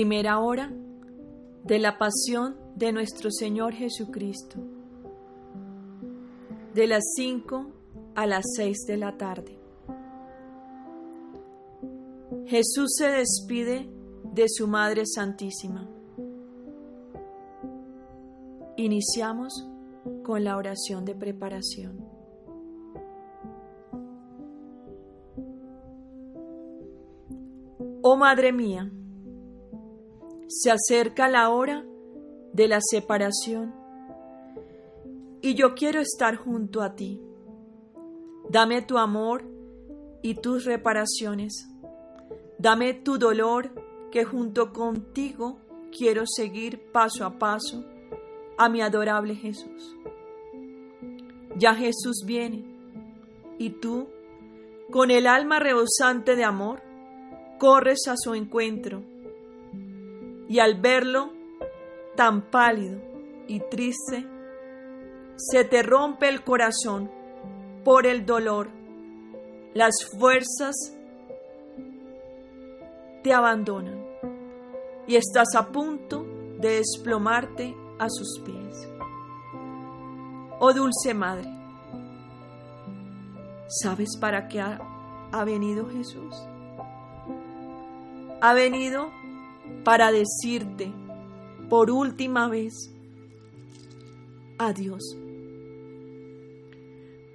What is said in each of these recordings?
Primera hora de la pasión de nuestro Señor Jesucristo. De las 5 a las 6 de la tarde. Jesús se despide de su Madre Santísima. Iniciamos con la oración de preparación. Oh Madre mía, se acerca la hora de la separación y yo quiero estar junto a ti. Dame tu amor y tus reparaciones. Dame tu dolor que junto contigo quiero seguir paso a paso a mi adorable Jesús. Ya Jesús viene y tú, con el alma rebosante de amor, corres a su encuentro y al verlo tan pálido y triste, se te rompe el corazón por el dolor, las fuerzas te abandonan y estás a punto de desplomarte a sus pies. Oh dulce Madre, ¿sabes para qué ha, ha venido Jesús? Ha venido para decirte por última vez adiós.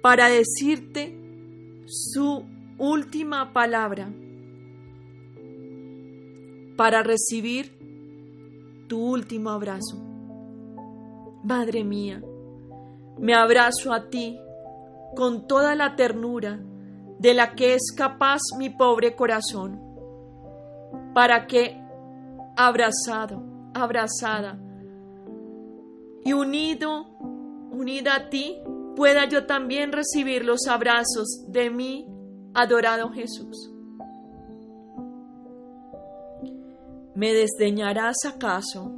Para decirte su última palabra. Para recibir tu último abrazo. Madre mía, me abrazo a ti con toda la ternura de la que es capaz mi pobre corazón, para que, abrazado, abrazada, y unido, unida a ti, pueda yo también recibir los abrazos de mi adorado Jesús. ¿Me desdeñarás acaso?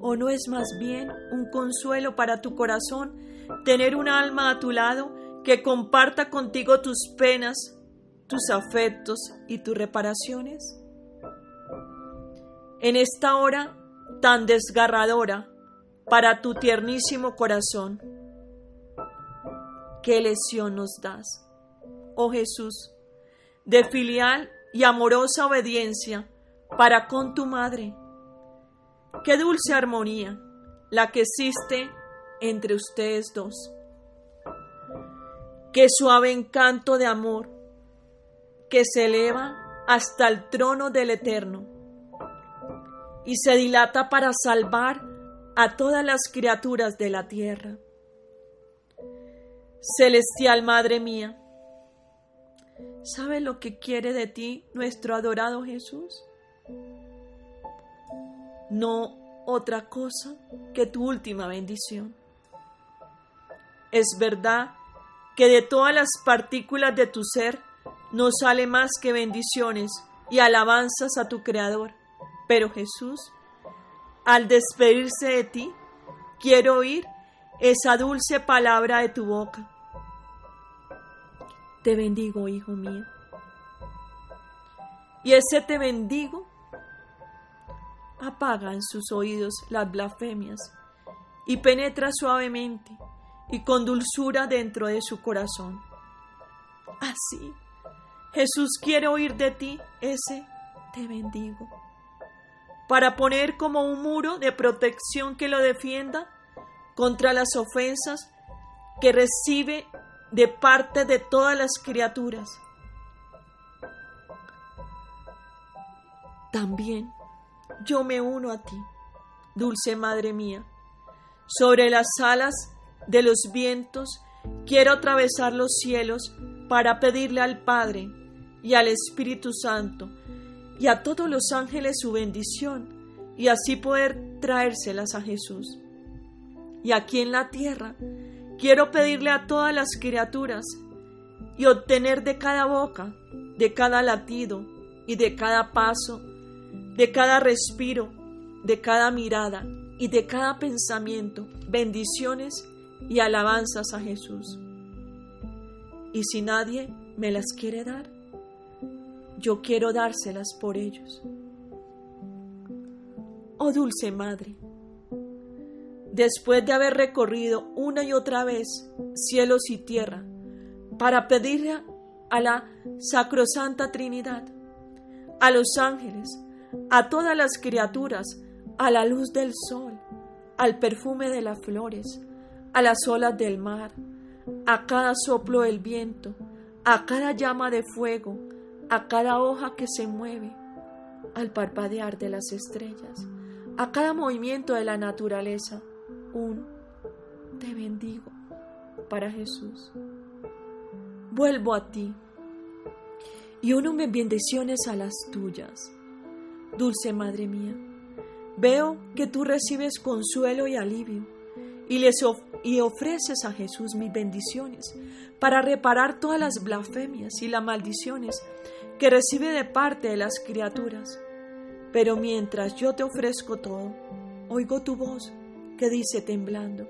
¿O no es más bien un consuelo para tu corazón tener un alma a tu lado que comparta contigo tus penas, tus afectos y tus reparaciones? En esta hora tan desgarradora para tu tiernísimo corazón, ¿qué lesión nos das, oh Jesús, de filial y amorosa obediencia para con tu madre? Qué dulce armonía la que existe entre ustedes dos. Qué suave encanto de amor que se eleva hasta el trono del Eterno y se dilata para salvar a todas las criaturas de la tierra. Celestial Madre mía, ¿sabe lo que quiere de ti nuestro adorado Jesús? no otra cosa que tu última bendición. Es verdad que de todas las partículas de tu ser no sale más que bendiciones y alabanzas a tu Creador. Pero Jesús, al despedirse de ti, quiero oír esa dulce palabra de tu boca. Te bendigo, hijo mío. Y ese te bendigo apaga en sus oídos las blasfemias y penetra suavemente y con dulzura dentro de su corazón. Así, Jesús quiere oír de ti ese te bendigo, para poner como un muro de protección que lo defienda contra las ofensas que recibe de parte de todas las criaturas. También yo me uno a ti, dulce Madre mía. Sobre las alas de los vientos quiero atravesar los cielos para pedirle al Padre y al Espíritu Santo y a todos los ángeles su bendición y así poder traérselas a Jesús. Y aquí en la tierra quiero pedirle a todas las criaturas y obtener de cada boca, de cada latido y de cada paso de cada respiro, de cada mirada y de cada pensamiento, bendiciones y alabanzas a Jesús. Y si nadie me las quiere dar, yo quiero dárselas por ellos. oh dulce Madre. Después de haber recorrido una y otra vez cielos y tierra para pedirle a la Sacrosanta Trinidad, a los ángeles, a todas las criaturas, a la luz del sol, al perfume de las flores, a las olas del mar, a cada soplo del viento, a cada llama de fuego, a cada hoja que se mueve, al parpadear de las estrellas, a cada movimiento de la naturaleza, un te bendigo para Jesús. Vuelvo a ti y uno me bendiciones a las tuyas. Dulce Madre mía, veo que tú recibes consuelo y alivio y, les y ofreces a Jesús mis bendiciones para reparar todas las blasfemias y las maldiciones que recibe de parte de las criaturas. Pero mientras yo te ofrezco todo, oigo tu voz que dice temblando,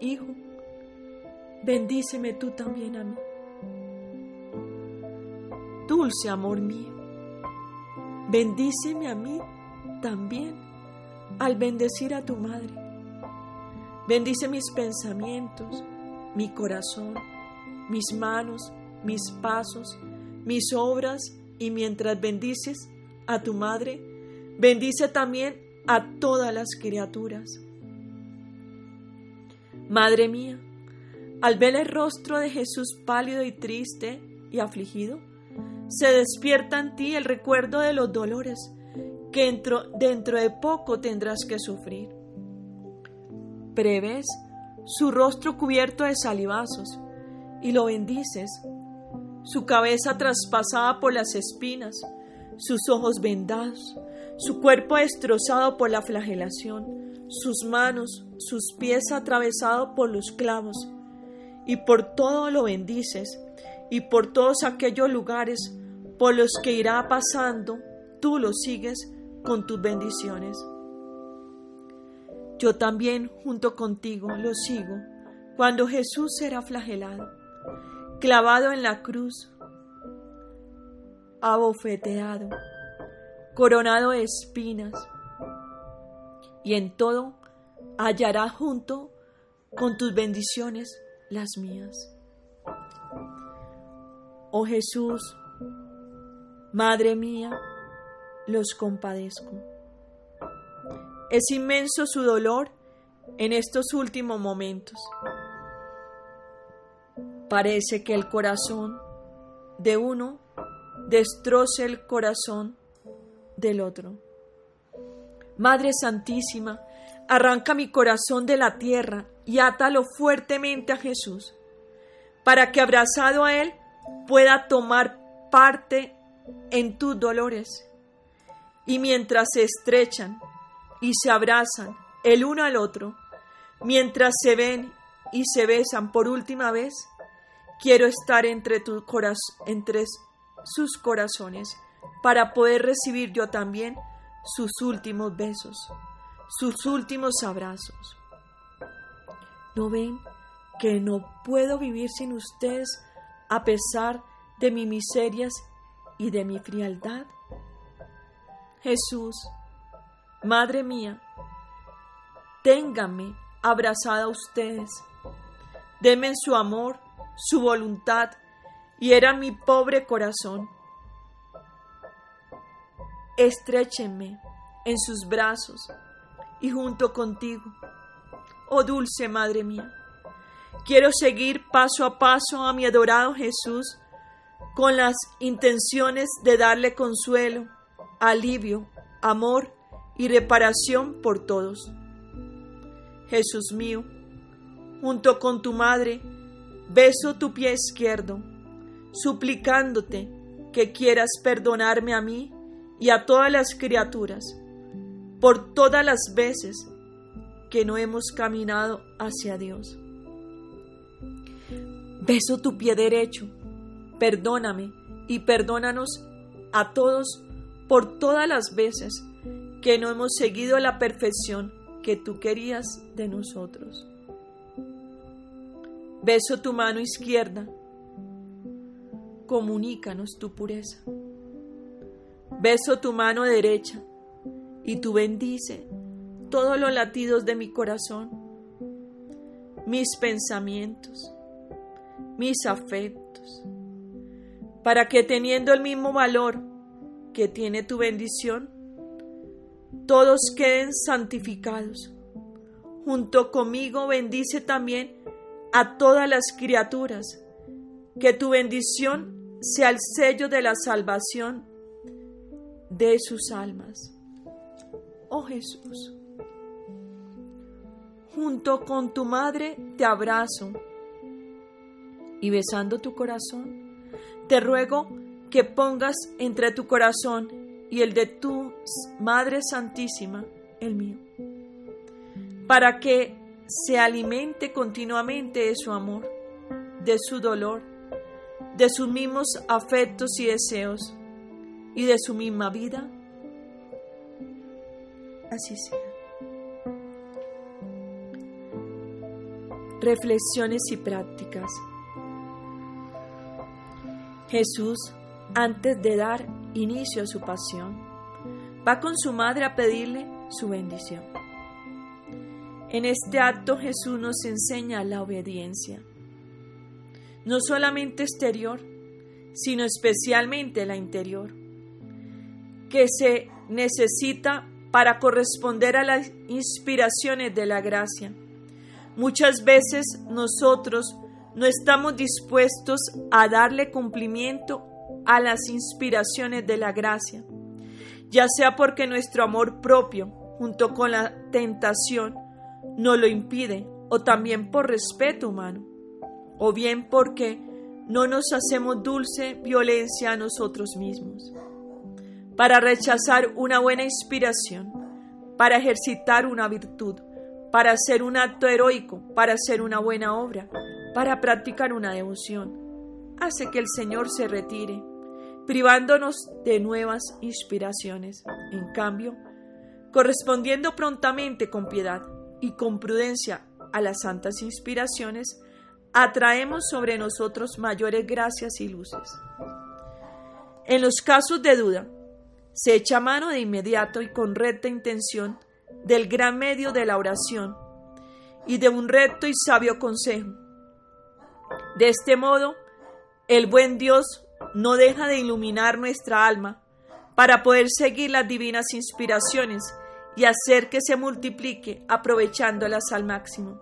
Hijo, bendíceme tú también a mí. Dulce amor mío, bendíceme a mí también al bendecir a tu madre. Bendice mis pensamientos, mi corazón, mis manos, mis pasos, mis obras y mientras bendices a tu madre, bendice también a todas las criaturas. Madre mía, al ver el rostro de Jesús pálido y triste y afligido, se despierta en ti el recuerdo de los dolores que dentro, de poco tendrás que sufrir. Prevés su rostro cubierto de salivazos y lo bendices, su cabeza traspasada por las espinas, sus ojos vendados, su cuerpo destrozado por la flagelación, sus manos, sus pies atravesados por los clavos, y por todo lo bendices, y por todos aquellos lugares por los que irá pasando, tú lo sigues con tus bendiciones. Yo también junto contigo lo sigo cuando Jesús será flagelado, clavado en la cruz, abofeteado, coronado de espinas, y en todo hallará junto con tus bendiciones las mías. Oh Jesús, Madre mía, los compadezco. Es inmenso su dolor en estos últimos momentos. Parece que el corazón de uno destroce el corazón del otro. Madre Santísima, arranca mi corazón de la tierra y átalo fuertemente a Jesús, para que abrazado a Él pueda tomar parte en tus dolores. Y mientras se estrechan y se abrazan el uno al otro, mientras se ven y se besan por última vez, quiero estar entre, sus corazones para poder recibir yo también sus últimos besos, sus últimos abrazos. ¿No ven que no puedo vivir sin ustedes a pesar de mis miserias y de mi frialdad? Jesús, Madre mía, ténganme abrazada a ustedes, denme su amor, su voluntad, y era mi pobre corazón. Estréchenme en sus brazos y junto contigo, oh dulce Madre mía. Quiero seguir paso a paso a mi adorado Jesús con las intenciones de darle consuelo, alivio, amor y reparación por todos. Jesús mío, junto con tu madre, beso tu pie izquierdo, suplicándote que quieras perdonarme a mí y a todas las criaturas por todas las veces que no hemos caminado hacia Dios. Beso tu pie derecho, perdóname y perdónanos a todos por todas las veces que no hemos seguido la perfección que tú querías de nosotros. Beso tu mano izquierda, comunícanos tu pureza. Beso tu mano derecha y tú bendice todos los latidos de mi corazón, mis pensamientos, mis afectos, para que teniendo el mismo valor que tiene tu bendición, todos queden santificados. Junto conmigo bendice también a todas las criaturas, que tu bendición sea el sello de la salvación de sus almas. Oh Jesús, junto con tu madre te abrazo y besando tu corazón, te ruego que pongas entre tu corazón y el de tu Madre Santísima el mío, para que se alimente continuamente de su amor, de su dolor, de sus mismos afectos y deseos y de su misma vida. Así sea. Reflexiones y prácticas. Jesús, antes de dar inicio a su pasión, va con su madre a pedirle su bendición. En este acto Jesús nos enseña la obediencia, no solamente exterior, sino especialmente la interior, que se necesita para corresponder a las inspiraciones de la gracia. Muchas veces nosotros no estamos dispuestos a darle cumplimiento a las inspiraciones de la gracia, ya sea porque nuestro amor propio, junto con la tentación, no lo impide, o también por respeto humano, o bien porque no nos hacemos dulce violencia a nosotros mismos. Para rechazar una buena inspiración, para ejercitar una virtud, para hacer un acto heroico, para hacer una buena obra, para practicar una devoción, hace que el Señor se retire, privándonos de nuevas inspiraciones. En cambio, correspondiendo prontamente con piedad, y con prudencia a las santas inspiraciones, atraemos sobre nosotros mayores gracias y luces. En los casos de duda, se echa mano de inmediato y con recta intención del gran medio de la oración y de un recto y sabio consejo. De este modo, el buen Dios no deja de iluminar nuestra alma para poder seguir las divinas inspiraciones y hacer que se multiplique aprovechándolas al máximo.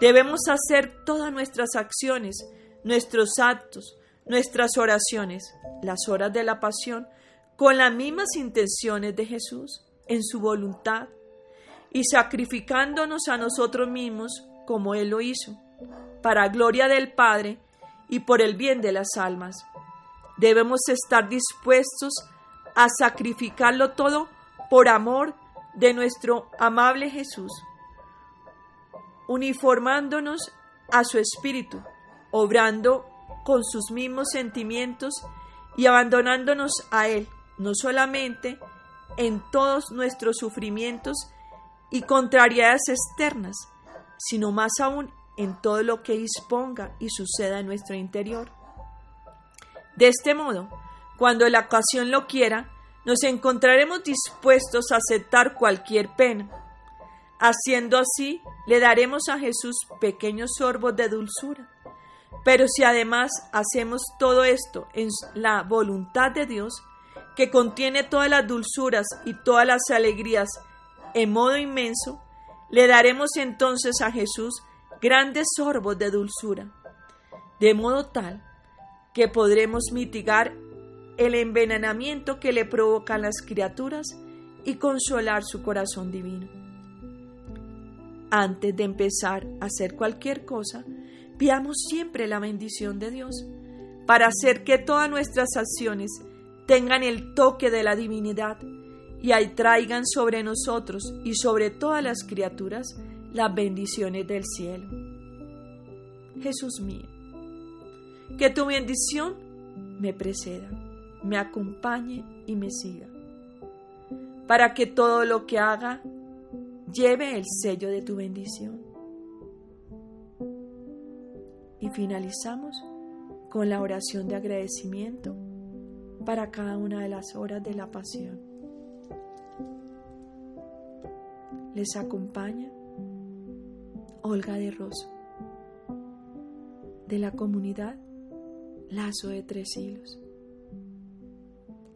Debemos hacer todas nuestras acciones, nuestros actos, nuestras oraciones, las horas de la pasión, con las mismas intenciones de Jesús, en su voluntad, y sacrificándonos a nosotros mismos como Él lo hizo, para gloria del Padre y por el bien de las almas. Debemos estar dispuestos a sacrificarlo todo por amor de nuestro amable Jesús, uniformándonos a su espíritu, obrando con sus mismos sentimientos y abandonándonos a Él, no solamente en todos nuestros sufrimientos y contrariedades externas, sino más aún en todo lo que disponga y suceda en nuestro interior. De este modo, cuando la ocasión lo quiera, nos encontraremos dispuestos a aceptar cualquier pena. Haciendo así, le daremos a Jesús pequeños sorbos de dulzura. Pero si además hacemos todo esto en la voluntad de Dios, que contiene todas las dulzuras y todas las alegrías en modo inmenso, le daremos entonces a Jesús grandes sorbos de dulzura, de modo tal que podremos mitigar el envenenamiento que le provocan las criaturas y consolar su corazón divino. Antes de empezar a hacer cualquier cosa, pidamos siempre la bendición de Dios para hacer que todas nuestras acciones tengan el toque de la divinidad y ahí traigan sobre nosotros y sobre todas las criaturas las bendiciones del cielo. Jesús mío, que tu bendición me preceda, me acompañe y me siga, para que todo lo que haga lleve el sello de tu bendición. Y finalizamos con la oración de agradecimiento para cada una de las horas de la pasión. Les acompaña Olga de Rosso, de la comunidad Lazo de Tres Hilos.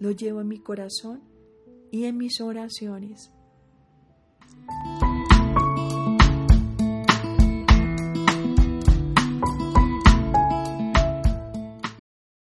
Lo llevo en mi corazón y en mis oraciones